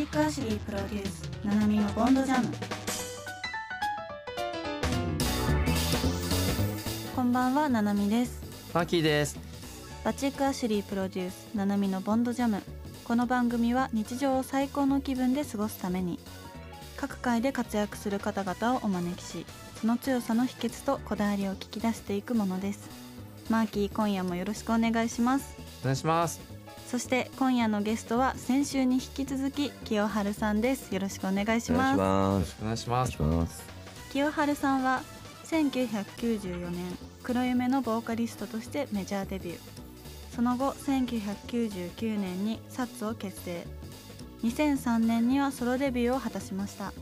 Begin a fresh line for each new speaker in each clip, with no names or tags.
チックアシュリープロデュースナナミのボンドジャム。こんばんはナナミです。
マーキーです。
バチックアシュリープロデュースナナミのボンドジャム。この番組は日常を最高の気分で過ごすために各界で活躍する方々をお招きしその強さの秘訣とこだわりを聞き出していくものです。マーキー今夜もよろしくお願いします。
お願いします
そして今夜のゲストは先週に引き続き清春さんです。よろしくお願いします。
お願いします。
清春さんは1994年黒夢のボーカリストとしてメジャーデビュー。その後1999年にサッツを結成。2003年にはソロデビューを果たしました。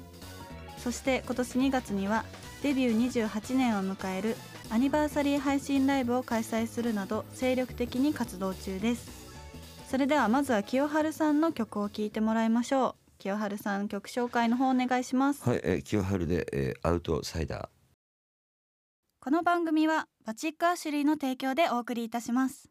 そして今年2月にはデビュー28年を迎えるアニバーサリー配信ライブを開催するなど精力的に活動中ですそれではまずは清春さんの曲を聴いてもらいましょう。清春さん曲紹介の方お願いします。
はい、えー、清春で、えー、アウトサイダ
この番組はバチックアシュリーの提供でお送りいたします。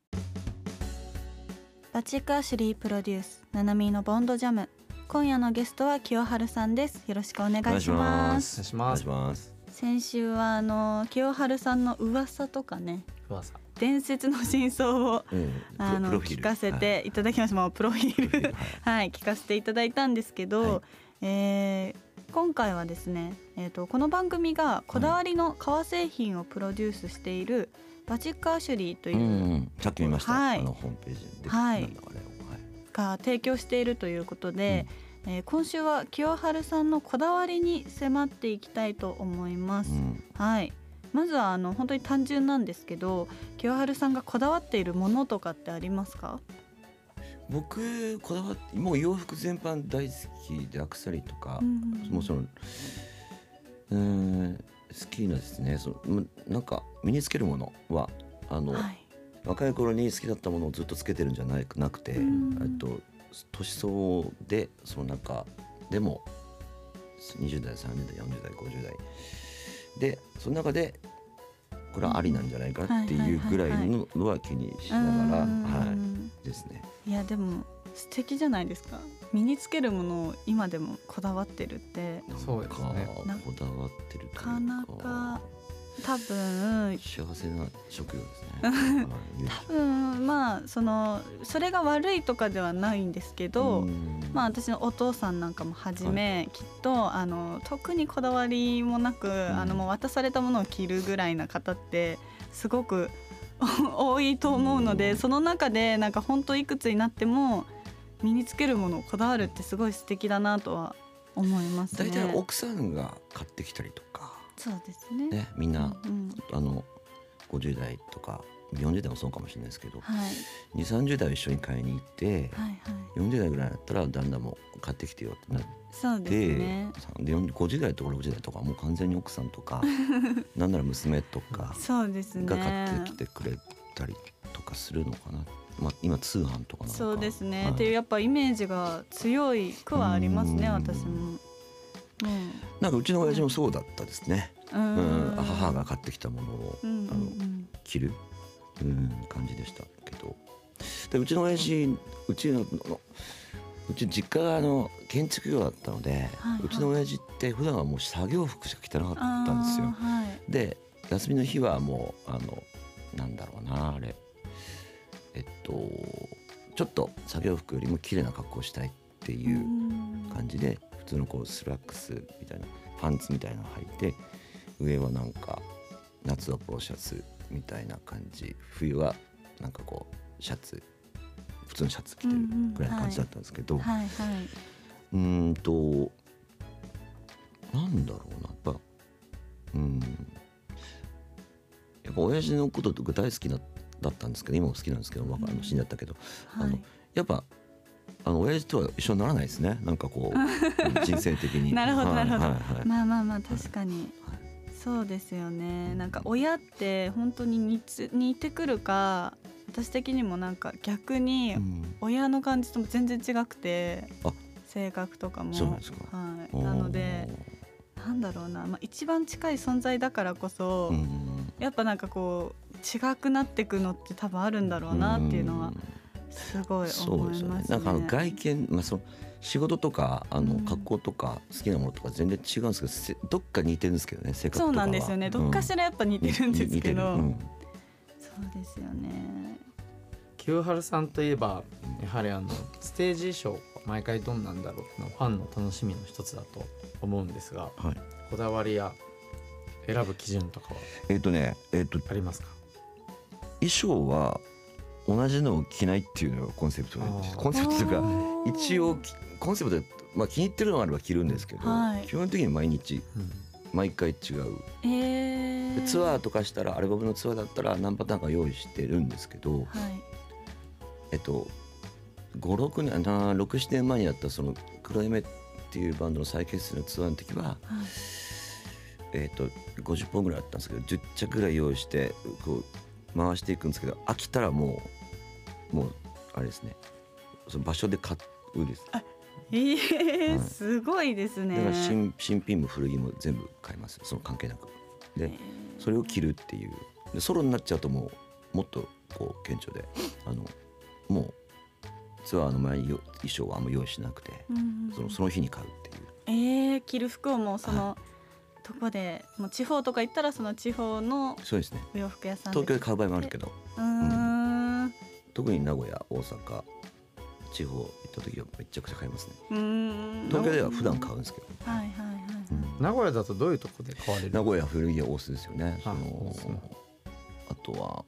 バチックアシュリープロデュースナナミのボンドジャム。今夜のゲストは清春さんです。よろしくお願
ー。
いしま
お
す
願いし
お願いしま
す。
先週はあの清春さんの噂とかね。
噂
伝説の真相を
うん、
あの聞かせてい。ただきました、もうプロフィール。はい。聞かせていただいたんですけど、
はい。
えー今回はですね、えー、とこの番組がこだわりの革製品をプロデュースしているバチックアシュリーというう、
ん、さっき見ました。
はい。
あのホームページで。
はい。が提供しているということで、えー今週は清春さんのこだわりに迫っていきたいと思います。
うん、
はいまずはあの本当に単純なんですけど清春さんがこだわっているものとかってありますか？
僕こだわってもう洋服全般大好きでアクセサリーとか、もうそのうーん好きなですね。そのむなんか身につけるものはあの、
はい。
若い頃に好きだったものをずっとつけてるんじゃないなくて、
うん
えっと年相応でその中でも20代30代40代50代でその中でこれはありなんじゃないかっていうぐらいののは気にしながら、
うん。
はいですね。
いやでも素敵じゃないですか。身につけるものを今でもこだわってるって。
そうですね。
なんかこだわってるというか。
なかなか多分。
幸せな職業ですね。はい
多分まあそのそれが悪いとかではないんですけど、
うん。
まあ私のお父さんなんかもはじめ、きっとあの特にこだわりもなく、あのもう渡されたものを着るぐらいな方ってすごく 多いと思うので、
うん。
その中でなんか本当いくつになっても身につけるものをこだわるってすごい素敵だなとは思いますね。
大体奥さんが買ってきたりとか
そうですね。
ねみんな、
うん
あの50代とか40代もそうかもしれないですけど
はい
2 3 0代を一緒に買いに行って、
はいはい。
40代ぐらいだったら旦那も買ってきてよってなっ
そうです
て、
ね。
さで40 50代とか60代とかもう完全に奥さんとか なんなら娘とか。が買ってきてくれたりとかするのかな、まあ、今通販とかなのか
そうですね、
はい
っていうやっぱイメージが強いくはありますね
うん
私も。
なんかうちの親父もそうだったですね、
うん。
うん、母が買ってきたものを、あの着る、うん、感じでしたけど。でうちの親父うちのうち実家があの建築業だったので、
はいはい。う
ちの親父って普段はもう作業服しか着てなかったんですよ。
はい。
で休みの日はもうあのなんだろうなあれ。えっとちょっと作業服よりも綺麗な格好をしたいっていう
うん。
感じで普通のこうスラックスみたいなパンツみたいなの履いて上はなんか夏はポロシャツみたいな感じ冬はなんかこうシャツ普通のシャツ着てるぐらいの感じだったんですけど、
はいはい。う
ーんとなんだろうな。やっぱうん。やっぱ親父のことが大好きなだったんですけど今も好きなんですけど、まあ、あの死んじゃったけど、あの
はい
やっぱあの親父とは一緒にならないですね。なんかこう 人生的に。
なるほど
はい
なるほど。
はいはい。
まあまあまあ確かに、
はい。
そうですよね。なんか親って本当に似つ似てくるか私的にもなんか逆に
うん。
親の感じとも全然違くて
あ。
性格とかも。はい、なのでなんだろうな、まあ、一番近い存在だからこそ、
うん。
やっぱなんかこう違くなってくのって多分あるんだろうなっていうのはすごい
そうですよ
思いますね。
ねなんかあの外見、まあ、その仕事とかあ
うん。
の格好とか好きなものとか全然違うんですけど、せどっか似てるんですけどね性格とかは
そうなんですよね。どっかしらやっぱ似てるんですけど、
うん。
そうですよね。
清春さんといえばやはりあのステージ衣装毎回どんなんだろうっていうのはファンの楽しみの一つだと思うんですが
うんはい、
こだわりや選ぶ基準とかは
えっ、とねえっ、と
ありますか？
衣装は同じのを着ないっていうのがコンセプトでコンセプトというか一応きコンセプトで、まあ、気に入ってるのがあれば着るんですけど、
はい。
基本的に毎日毎回違う。
えー、
でツアーとかしたらアルバムのツアーだったら何パターンか用意してるんですけど、
はい。
えっと56年な67年前にやったその黒夢っていうバンドの再結成のツアーの時は、
はい。
えっと50本ぐらいあったんですけど10着ぐらい用意してこう回していくんですけど飽きたらもうもうあれですね。その場所で買うです。
えー
はい。
すごいですね。
だから新新品も古着も全部買います。その関係なく。でそれを着るっていう。でソロになっちゃうともうもっとこう顕著であのもうツアーの前によ衣装はあんま用意しなくて
うん
そのその日に買うっていう。
えー、着る服をもうその、とこでもう地方とか行ったらその地方の
そうですね。
お洋服屋さんで
東京で買う場合もあるけど。
うーん
特に名古屋大阪地方行った時はめちゃくちゃ買いますね。東京では普段買うんですけど、
はいはいはい、
うん。
名古屋だとどういうとこで買われる？
名古屋古着は大須ですよね。そ
あ
のあとは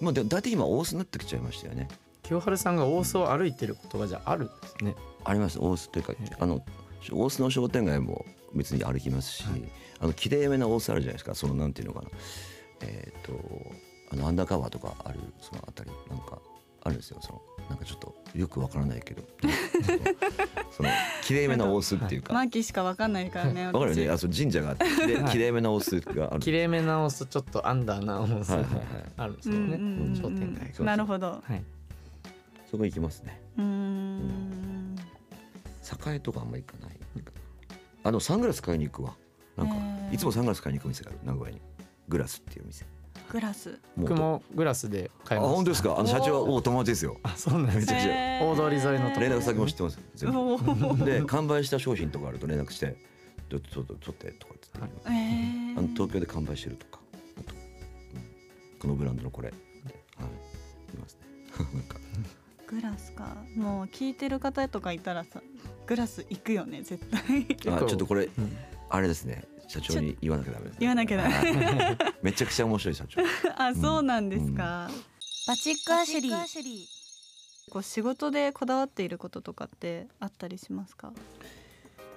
まあで大体今大須になってきちゃいましたよね。
清春さんが大須を歩いてることがじゃああるんですね。
あります。大須というか
ええ。
あの大須の商店街も別に歩きますし、
はい。
あのきれいめな大須あるじゃないですか。そのなんていうのかな。えっ、とあのアンダーカバーとかあるそのあたりなんかあるんですよ。そのなんかちょっとよくわからないけど。そのきれいめな大須っていうか。
マーキーしかわかんないからね
わかるよね。あ
私
そう神社があってきれいめな大須がある。
綺麗めな大須ちょっとアンダーな大須
はい
あるんですよね。
うんうんうん。
商店街
そう
なるほど。
はい。
そこ行きますね。
うーん。
栄とかあんま行かないあのサングラス買いに行くわ。なんか、いつもサングラス買いに行く店がある。名古屋に。グラスっていう店
グラス。
僕もグラスで買い
あ
ました。
本当ですか？あの社長は
おー
お友達ですよ。
あそうなんです。
めちゃくちゃ
大通り沿いの
連絡先も知ってます全部。で完売した商品とかあると連絡してちょっとちょっと取ってとかっつって、
はい
えー。
あの東京で完売してるとか。あと、うんこのブランドのこれ。はい。いますね。なんか。
グラスか。もう聞いてる方とかいたらさグラス行くよね絶対。
あちょっとこれ
うん。
あれですね社長に言わなきゃダメです、ね、
言わなきゃダメ。
は いめちゃくちゃ面白い社長。
あそうなんですか、バチックアシュリー。こう仕事でこだわっていることとかってあったりしますか？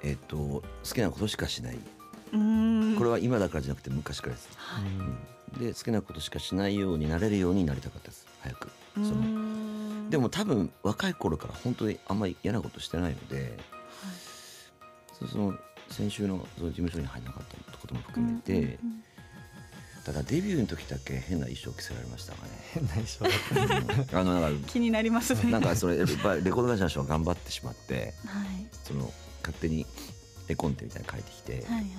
えっと好きなことしかしない、これは今だからじゃなくて昔からです、
はい。
うん。で好きなことしかしないようになれるようになりたかったです。早く。その。
ん
でも多分若い頃から本当にあんまり嫌なことしてないのでそその先週のその事務所に入らなかったことも含めて、
うんうん
ただデビューの時だけ変な衣装着せられましたか
変な衣装だった。
ねあのなんか
気になりますね。
なんかそれやっぱりレコード会社の人が頑張ってしまって
はい。
その勝手に絵コンテみたいに書いてきて、
はいはいはい。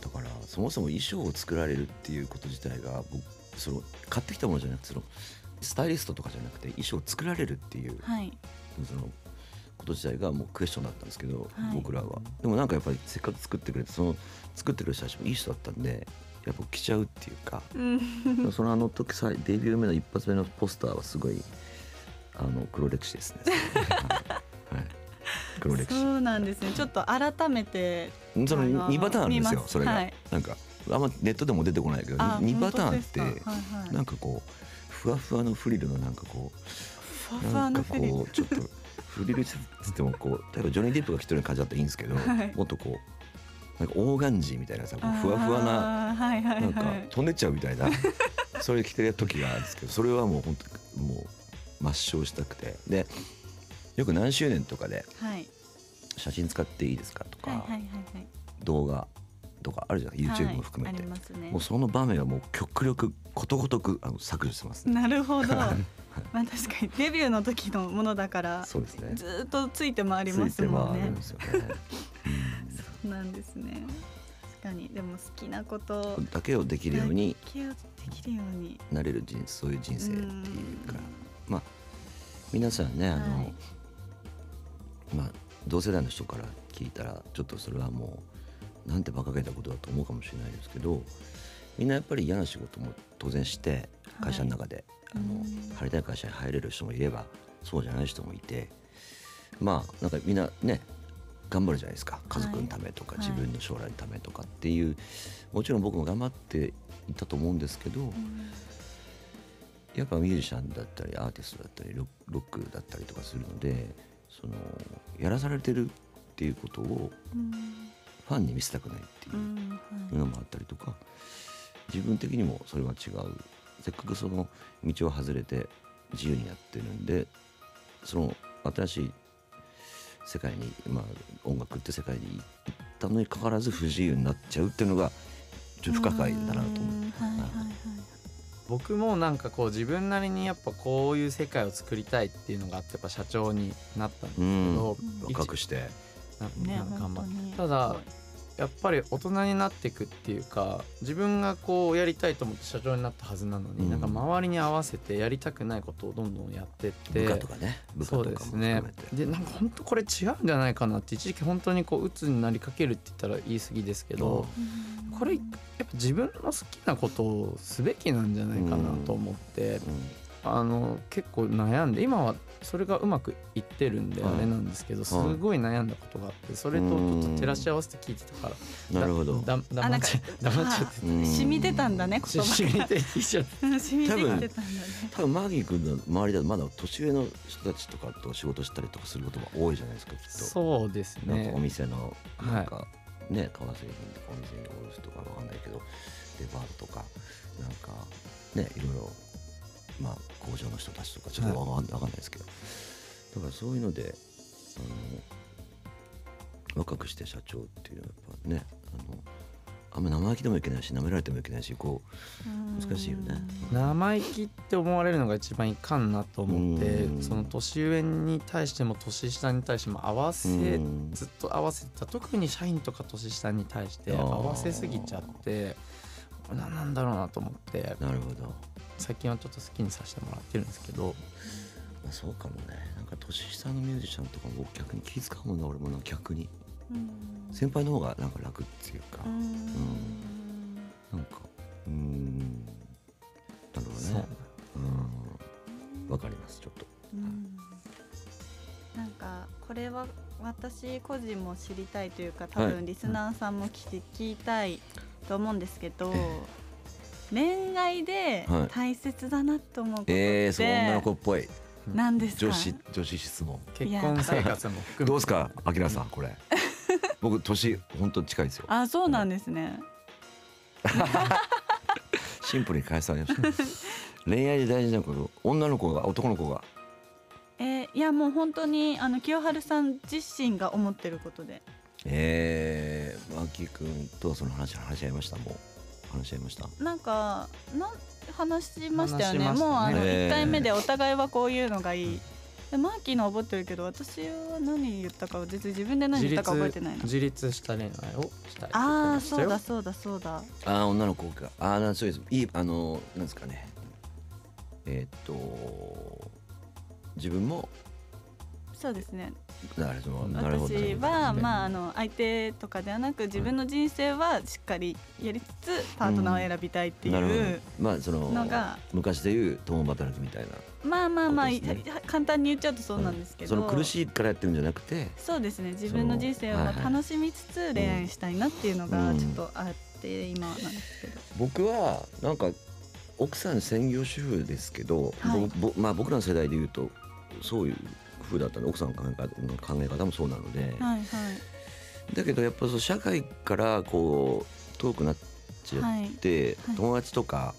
だからそもそも衣装を作られるっていうこと自体が僕その買ってきたものじゃなくてそのスタイリストとかじゃなくて衣装を作られるっていう
はい。
そのこと自体がもうクエスチョンだったんですけど、
はい。
僕らは。でもなんかやっぱりせっかく作ってくれてその作ってくれる人たちもいい人だったんでやっぱ着ちゃうっていうか
うん。
そのあの時さデビュー目の一発目のポスターはすごいあの黒歴史ですね、黒歴史。
そうなんですね。ちょっと改めて
その
あの
2パターンあるんです。よそれが、
はい。
なんかあんまネットでも出てこないけど
あ
2パターンって
はいはい。
なんかこうふわふわのフリルのなんかこうなんかこうちょっとフリルっつってもこう例えばジョニー・デップが着てる感じだったらいいんですけど、
はい。
もっとこうなんかオーガンジーみたいなさふわふわな
あーはいはい。
なんか
はい
飛んでっちゃうみたいなそれ着てる時があるんですけどそれはもう本当にもう抹消したくて。でよく何周年とかで
はい。
写真使っていいですかとか、
はいはいはい。
動画とかあるじゃない？YouTube も含めて、
はいね。
もうその場面はもう極力ことごとくあの削除してますね。
なるほど。まあ確かにデビューの時のものだから
そうですね。
ずーっとついて回ります
ついて
もんね
回るんですよね。
そうなんですね。確かに。でも好きなこと
うんだけをできるように
気をできるように。
なれる人そういう人生っていうか、まあ皆さんねあの、
はい。
まあ同世代の人から聞いたらちょっとそれはもうなんて馬鹿げたことだと思うかもしれないですけどみんなやっぱり嫌な仕事も当然して会社の中で、あの
うん。
入りたい会社に入れる人もいればそうじゃない人もいてまあなんかみんなね頑張るじゃないですか。家族のためとか、
はい。
自分の将来のためとかっていうもちろん僕も頑張っていたと思うんですけど、やっぱミュージシャンだったりアーティストだったりロロックだったりとかするのでそのやらされてるっていうことを
うん
ファンに見せたくないっていうのもあったりとか自分的にもそれは違う。せっかくその道を外れて自由にやってるんでその新しい世界に、まあ、音楽って世界に行ったのにかかわらず不自由になっちゃうっていうのがちょっと不可解だなと思って。
うんはいはいはい
僕もなんかこう自分なりにやっぱこういう世界を作りたいっていうのがあってやっぱ社長になったんですけど、
うん。
若くして。
な
ね
なんか頑張っ
本当に。
ただやっぱり大人になっていくっていうか自分がこうやりたいと思って社長になったはずなのに、
うん。
なんか周りに合わせてやりたくないことをどんどんやってって
部下とかね部下
そう
とかも
ですね
含めて。
でなんか本当これ違うんじゃないかなって一時期本当にこう鬱になりかけるって言ったら言い過ぎですけど、
うん。
これやっぱ自分の好きなことをすべきなんじゃないかなと思って、あの結構悩んで今はそれがうまくいってるんで
はい
あれなんですけどすごい悩んだことがあってそれとちょっと照らし合わせて聞いてたから
うん。なるほど。
だだ
あなんか
黙っちゃ黙っちゃって。
うん。
染みてたんだね言葉が。
し染みてきちゃって
染みてきてたんだね。
多分マギー君の周りだとまだ年上の人たちとかと仕事したりとかすることが多いじゃないですかきっと。
そうですね。
なんかお店のなんかね革製品とかお店に卸すとかわかんないけどデパートとかなんかねいろいろまあ工場の人たちとかちょっとわかんないですけど。だからそういうのであの若くして社長っていうのはやっぱねあのあんま生意気でもいけないし舐められてもいけないしこ難しいよね。
生意気って思われるのが一番いかんなと思って
うん。
その年上に対しても年下に対しても合わ
う
せ
うん。
ずっと合わせてた。特に社員とか年下に対して合わせすぎちゃって何なんだろうなと思って。
なるほど、ま
最近はちょっと好きにさせてもらってるんですけど。
あ、そうかもね。なんか年下のミュージシャンとかも逆に気遣うもんな俺もな逆に。
うん。
先輩の方がなんか楽っていうか、
うん。
なんかうーん。なるほどね。う。ん。わかりますちょっと。
うん。なんかこれは私個人も知りたいというか多
はい。
分リスナーさんも聞いて聞きたいと思うんですけど、恋愛で
はい。
大切だなと思うことって
えー、そう女の子っぽい。
何ですか？
女子女子質問。
結婚生活も含め
どうですか？あきらさんこれ。僕年本当近いですよ。
あそうなんですね、
シンプルに返されました。恋愛で大事なこと女の子が男の子が。
えーいやもう本当にあの清春さん自身が思ってることで。
えー、マーキー君とはその話話し合いましたもう話し合いました？
なんかなん話しましたよね。
ね。
もうあの
えー
1回目でお互いはこういうのがいい、でマーキーの覚えてるけど私は何言ったかは別に自分で何
自
言ったか覚え
立
てないな
自立した恋愛をしたい
あ
ま
あそうだそうだそうだ。
ああ女の子が。ああそうです。いいあのなんですかね。えーっと自分も
そうですね。
なるほどなるほど。
私は
うん
まああの相手とかではなく自分の人生はしっかりやりつつパートナーを選びたいって
なるほど。
いう
まあその
のが
昔でいう共働きみたいな
まあまあまあ、簡単に言っちゃうとそうなんですけど、
その苦しいからやってるんじゃなくて
そうですね自分の人生を楽しみつつ恋愛したいなっていうの
うん。
がちょっとあって今なんですけど、
僕はなんか奥さん専業主婦ですけど、
はい。
ぼぼまあ、僕らの世代でいうとそういう風だったんで奥さんの考え方の考え方もそうなので、
はいはい。
だけどやっぱそう社会からこう遠くなっちゃ
はい
って、
はい。
友達とか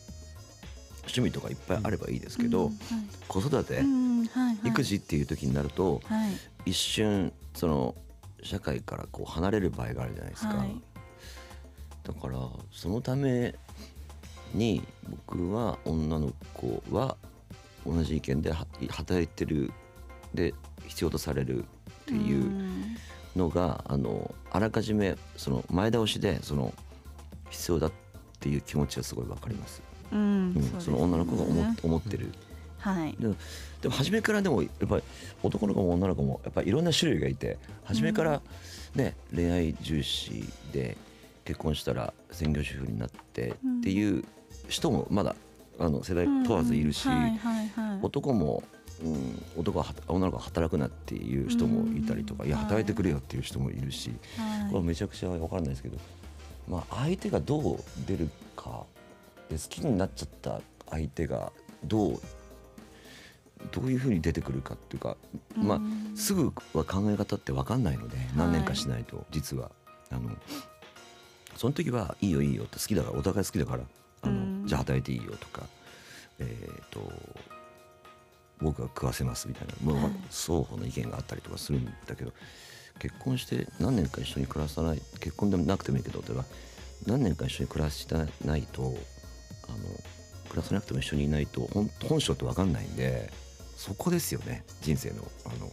趣味とかいっぱいあればいいですけど、
うん
子育て、
はいうんはいはい。
育児っていう時になると
はい。
一瞬その社会からこう離れる場合があるじゃないですか。
はい。
だからそのために僕は女の子は同じ意見では働いてるで必要とされるっていう
うん
のがあのあらかじめその前倒しでその必要だっていう気持ちはすごいわかります。
うん
うん
そ
の女の子が思思ってる。
はい。
でも初めからでもやっぱり男の子も女の子もやっぱりいろんな種類がいて初めからね、恋愛重視で結婚したら専業主婦になってっていう人もまだあの世代問わずいるし、男も、うん、男はは女の子は働くなっていう人もいたりとか、
うん。
いや働いてくれよっていう人もいるし、
はい。
これはめちゃくちゃ分からないですけど、まあ、相手がどう出るかで好きになっちゃった相手がどうどういうふうに出てくるかっていうか、まあ
うん
すぐは考え方って分かんないので何年かしないと実は。あのその時はいいよいいよって好きだからお互い好きだからあの、
うん。
じゃあ働いていいよとかえっ、と僕が食わせますみたいな。もう
はい
双方の意見があったりとかするんだけど結婚して何年か一緒に暮らさない結婚でもなくてもいいけど例えば何年か一緒に暮らしてないとあの暮らさなくても一緒にいないと本本性って分かんないんでそこですよね人生のあの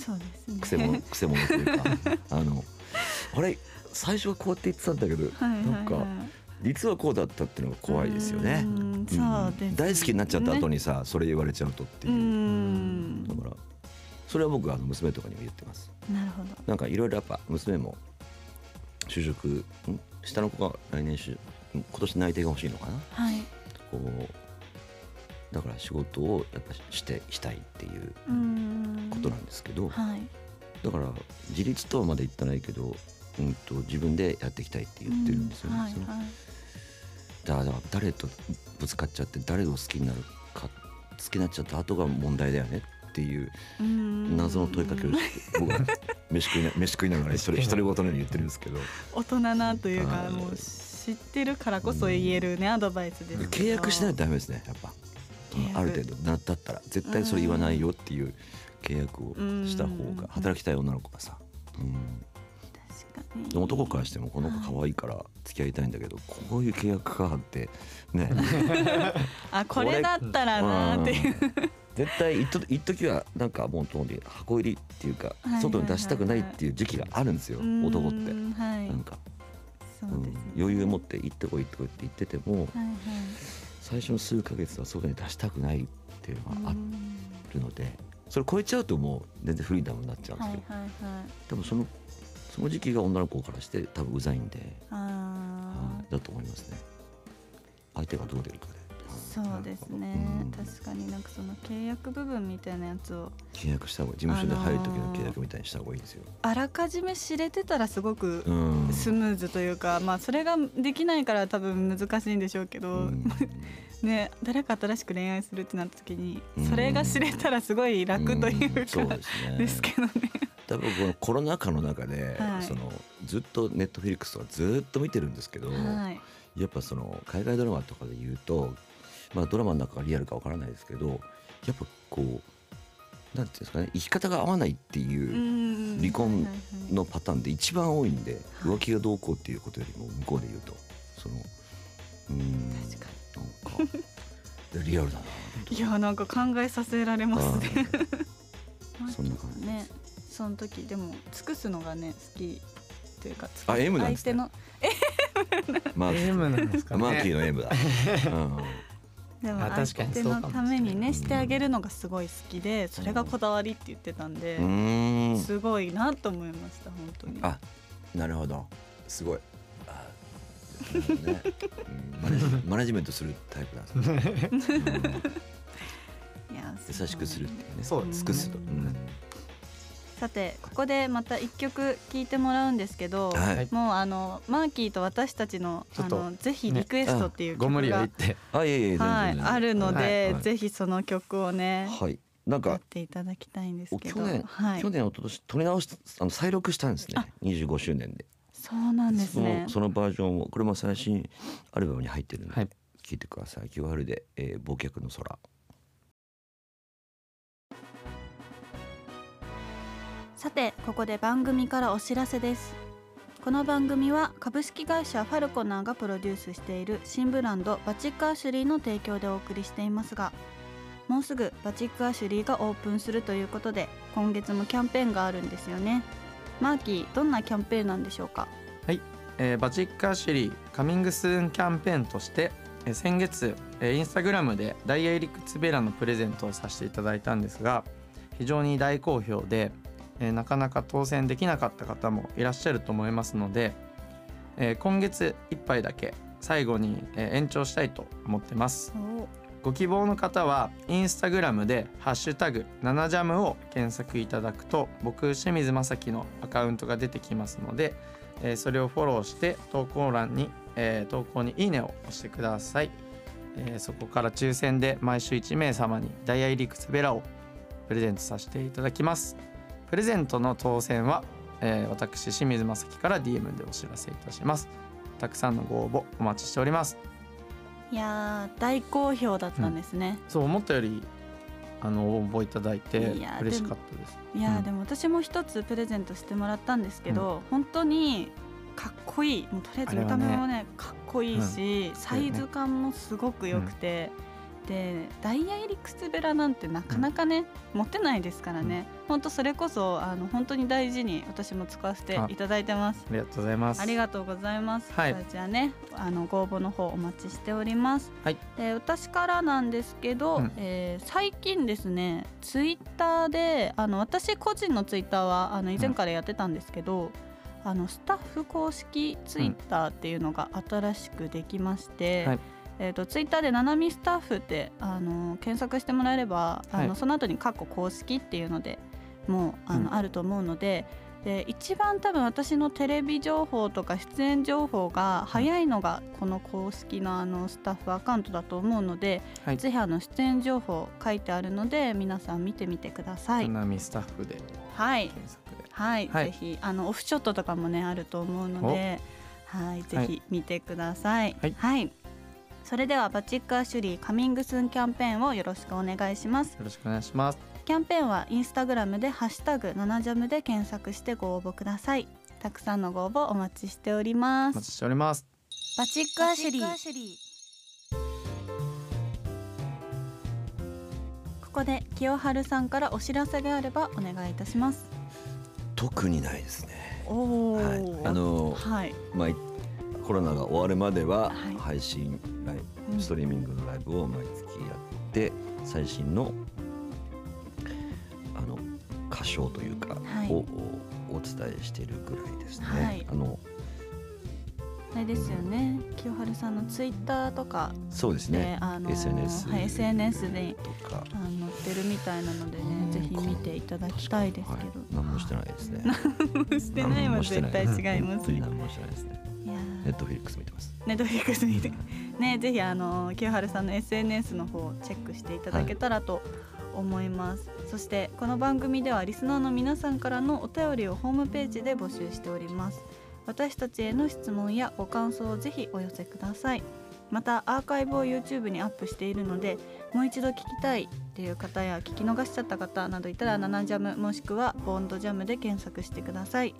そうですね。
くせ者くせ者というか。あのあれ最初はこうやって言ってたんだけど、
はいはいはい。
なんか実はこうだったっていうのが怖いですよね。大好きになっちゃった後にさそれ言われちゃうとっていう。う、
ん。
だからそれは僕は娘とかにも言ってます。
なるほど。
なんかいろいろやっぱ娘も就職ん？下の子が来年し今年内定が欲しいのかな？
はい。
こうだから仕事をやっぱしてしたいっていう
うん。
ことなんですけど、
はい。
だから自立とはまだ言ってないけど、うん、と自分でやっていきたいって言ってるんですよね。
はいはい
だから誰とぶつかっちゃって誰を好きになるか好きになっちゃった後が問題だよねっていう
うん。
謎の問いかけをして僕は 飯食いな飯食いながら一人 一人ごとのように言ってるんですけど。
大人なというか
はい。
もう知ってるからこそ言えるねアドバイスです
契約しないとダメですねやっぱ、ある程度。なだったら。絶対それ言わないよっていう契約をした方
うん。
が働きたい女の子がさ、うん、で男からしてもこの子可愛いから付き合いたいんだけどこういう契約かってね。
あこれだったらなーっていう。
うん。絶対一時はなんかもう箱入りっていうか外に出したくないっていう時期があるんですよ男って。なんか、余裕持って行ってこい行ってこいって言ってても
はいはい。
最初の数ヶ月は外に出したくないっていうのがあ
うん
るのでそれ超えちゃうともう全然フリーダムになっちゃうんですけど、
はいはいはい。
多分そのその時期が女の子からして多分うざいんで、
あ
はいだと思いますね。相手がどう出るかで。
ーそうですね。
うん。
確かになんかその契約部分みたいなやつを
契約した方が事務所で入る時の契約みたいにした方がいいですよ、
あらかじめ知れてたらすごく
うん。
スムーズというか、まあそれができないから多分難しいんでしょうけど、
うん。
ね誰か新しく恋愛するってなった時に
うん。
それが知れたらすごい楽というか、
です
けどね。
多分このコロナ禍の中で、
はい。
そのずっとネットフィリックスとかずっと見てるんですけど、
はい、
やっぱその海外ドラマとかで言うと、まあ、ドラマの中がリアルかわからないですけどやっぱこうなんていうんですかね生き方が合わないっていう離婚のパターンで一番多いんで、
はい。
浮気がどうこうっていうことよりも向こうで言うとそのうーん
確か
なんかでリアルだな
にいやなんか考えさせられますね。
あ そんな感じ
ねその時でも尽くすのがね好きというか
あ M なんですね。
相手の
マーキー
M なんですかね。
マーキー。の M だ、うん
でも相手のためにねしてあげるのがすごい好きでそれがこだわりって言ってたんで
ん。
すごいなと思いました本当に。
あなるほど。すごい。ね、うん。マネジマネジメントするタイプなんです ね、優しくするっていうね。
そうですね。
尽くすと、うん
さてここでまた一曲聴いてもらうんですけど、
はい、
はい
もうあのマーキーと私たちのあのぜひリクエストっていう曲
ご無理を言
が、
って。
あいえいえ
はいあるので、
はい。
ぜひその曲をね、
はい。なんか
やっていただきたいんですけど。
去年、
はい。
去、年一昨年撮り直しあの再録したんですね。
あ
25周年で。
そうなんですね。
そのそのバージョンをこれも最新アルバムに入ってるので、
はい。
聞いてください「キュアルで、えー、忘却の空」
さてここで番組からお知らせです。この番組は株式会社ファルコナーがプロデュースしている新ブランドバチックアシュリーの提供でお送りしていますがもうすぐバチックアシュリーがオープンするということで今月もキャンペーンがあるんですよね。マーキーどんなキャンペーンなんでしょうか？
えーバチックアシュリーカミングスーンキャンペーンとしてえ先月えインスタグラムでダイヤエリクツベラのプレゼントをさせていただいたんですが非常に大好評で、えなかなか当選できなかった方もいらっしゃると思いますので、え今月いっぱいだけ最後にえ延長したいと思ってます。ご希望の方はインスタグラムで「ハッシュタグ #7 ジャム」を検索いただくと僕清水正樹のアカウントが出てきますので、えーそれをフォローして投稿欄に、えー投稿に「いいね」を押してください、えーそこから抽選で毎週1名様にダイヤ入り靴ベラをプレゼントさせていただきますプレゼントの当選は、えー私清水正樹から DM でお知らせいたします。たくさんのご応募お待ちしております。
いやー大好評だったんですね、
そう思ったよりあの応募いただいて嬉しかったです。
いやー、
うん。
でも私も一つプレゼントしてもらったんですけど、本当にかっこいい。もうとりあえず見た目もねかっこいいし、サイズ感もすごく良くて、でダイヤ入り靴べらなんてなかなかね、持ってないですからね、本当それこそあの本当に大事に私も使わせていただいてます。
ありがとうございます。
ありがとうございます。
はい。
じゃあね、あのご応募の方お待ちしております。
はい。
で私からなんですけど、
うん。
えー最近ですね、ツイッターであの私個人のツイッターはあの以前からやってたんですけど、あのスタッフ公式ツイッターっていうのが新しくできまして。
はい。
えー、とツイッターで「ななみスタッフ」ってあの検索してもらえればあの、
はい。
その後に「過去公式」っていうのでもうあの、
うん。
あると思うのでで一番多分私のテレビ情報とか出演情報が早いのがこの公式のあのスタッフアカウントだと思うので、
はい。
ぜひあの出演情報書いてあるので皆さん見てみてください。
スタッフで
はい、はい、
はい。
ぜひあのオフショットとかもねあると思うので、はい、ぜひ見てください。
はい。
それではバチックアシュリーカミングスーンキャンペーンをよろしくお願いします。
よろしくお願いします
キャンペーンはインスタグラムでハッシュタグ7ジャムで検索してご応募ください。たくさんのご応募お待ちしております。
お待ちしております
バチックアシュリー。ここで清春さんからお知らせがあればお願いいたします。
特にないですね
おお、
はいあの
はい、
まあいコロナが終わるまでは
はい
配信ライ
うん
ブストリーミングのライブを毎月やって最新のあの歌唱というか、
はい
をおお伝えしているぐらいですね。
はい
あの
あれですよね。清春さんのツイッターとかで、
そうですね。
あの
SNS
はい、SNS で
とか
あの載ってるみたいなのでね、
うん
ぜひ見ていただきたいですけ
はい
ど。
何もしてないですね。
してないは絶対違いますね。
何もしてないですね。ネットフリックス見てます。
ネットフリックス見てねぜひあの清春さんの SNS の方をチェックしていただけたらと思います、そしてこの番組ではリスナーの皆さんからのお便りをホームページで募集しております。私たちへの質問やご感想をぜひお寄せください。またアーカイブを YouTube にアップしているのでもう一度聞きたいっていう方や聞き逃しちゃった方などいたら「ナナジャム」もしくは「ボンドジャム」で検索してください、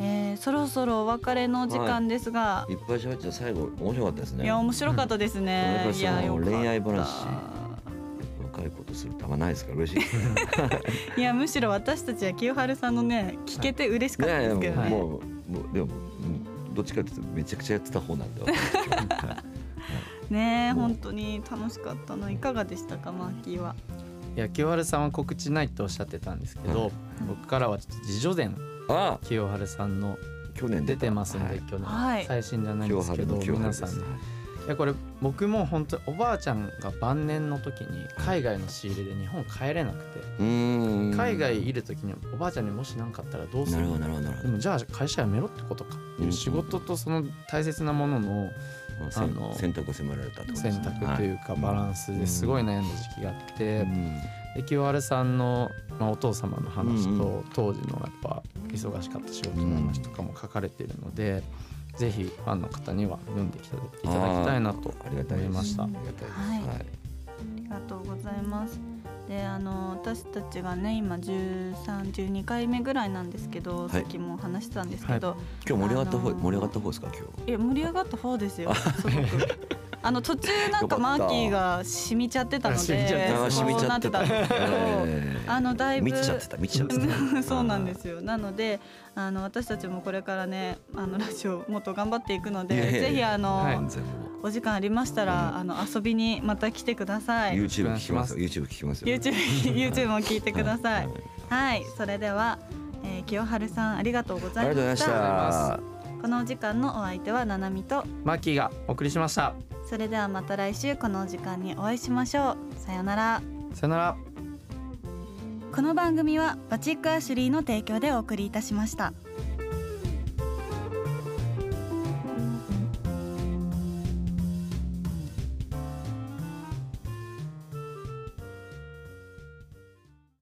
えーそろそろお別れの時間ですが、
い。っぱい喋って最後面白かったですね。
いや面白かったですね。い。や
恋愛話若いことするたまないですから嬉しい。ですね。
いやむしろ私たちは清春さんのね聞けて嬉しかったですけどね。
もうもうでもうんどっちかっていうとめちゃくちゃやってた方なんで私
ね本当に楽しかったのいかがでしたかマーキーは？
いや清春さんは告知ないっておっしゃってたんですけど、
はい。
僕からはちょっと自叙伝
あ
清春さんの
去年
出てますんで、
はい。
去年、
はい。
最新じゃないんですけど皆さんに。
春です。
いやこれ僕も本当おばあちゃんが晩年の時に海外の仕入れで日本帰れなくて、海外いる時におばあちゃんにもし何かあったらどうする？
なるほどなるほどなるほ
でもじゃあ会社辞めろってことか。っていう仕事とその大切なものの
ど
あの
選択を迫られたと
選択というかバランスですごい悩んだ時期があって、で清春さんの、まあ、お父様の話
うん
と当時のやっぱ忙しかった仕事の話とかも書かれているので、ぜひファンの方には読んでいただきたいなと。思いました
ありが
とうございます。であの私たちがね今1312回目ぐらいなんですけど、
い。
さっきも話したんですけど、
今日盛り上がった方
あのー
盛り上がった方ですか今日？
いや盛り上がった方ですよ。すごく。あの途中なんかマーキーが染みちゃってたの
染みちゃって
で
た。
そうなってたんですけど
えー
あのだいぶ
見ちゃってた見ちゃってた。
そうなんですよ。なのであの私たちもこれからねあのラジオもっと頑張っていくので
いやいやいや。
ぜひあの、
はい。
全然も
お時間ありましたら、
うん。
あの遊びにまた来てくださ
う
い
YouTube 聞きますよ。YouTube 聞きますよ。
YouTube, YouTube も聞いてください。
は
はい、それでは、えー、清春さんありがとうございまし
た。
このお時間のお相手はななみと
マッキーがお送りしました
それではまた来週このお時間にお会いしましょう。さようなら。
さよなら。
この番組はバチックアシュリーの提供でお送りいたしました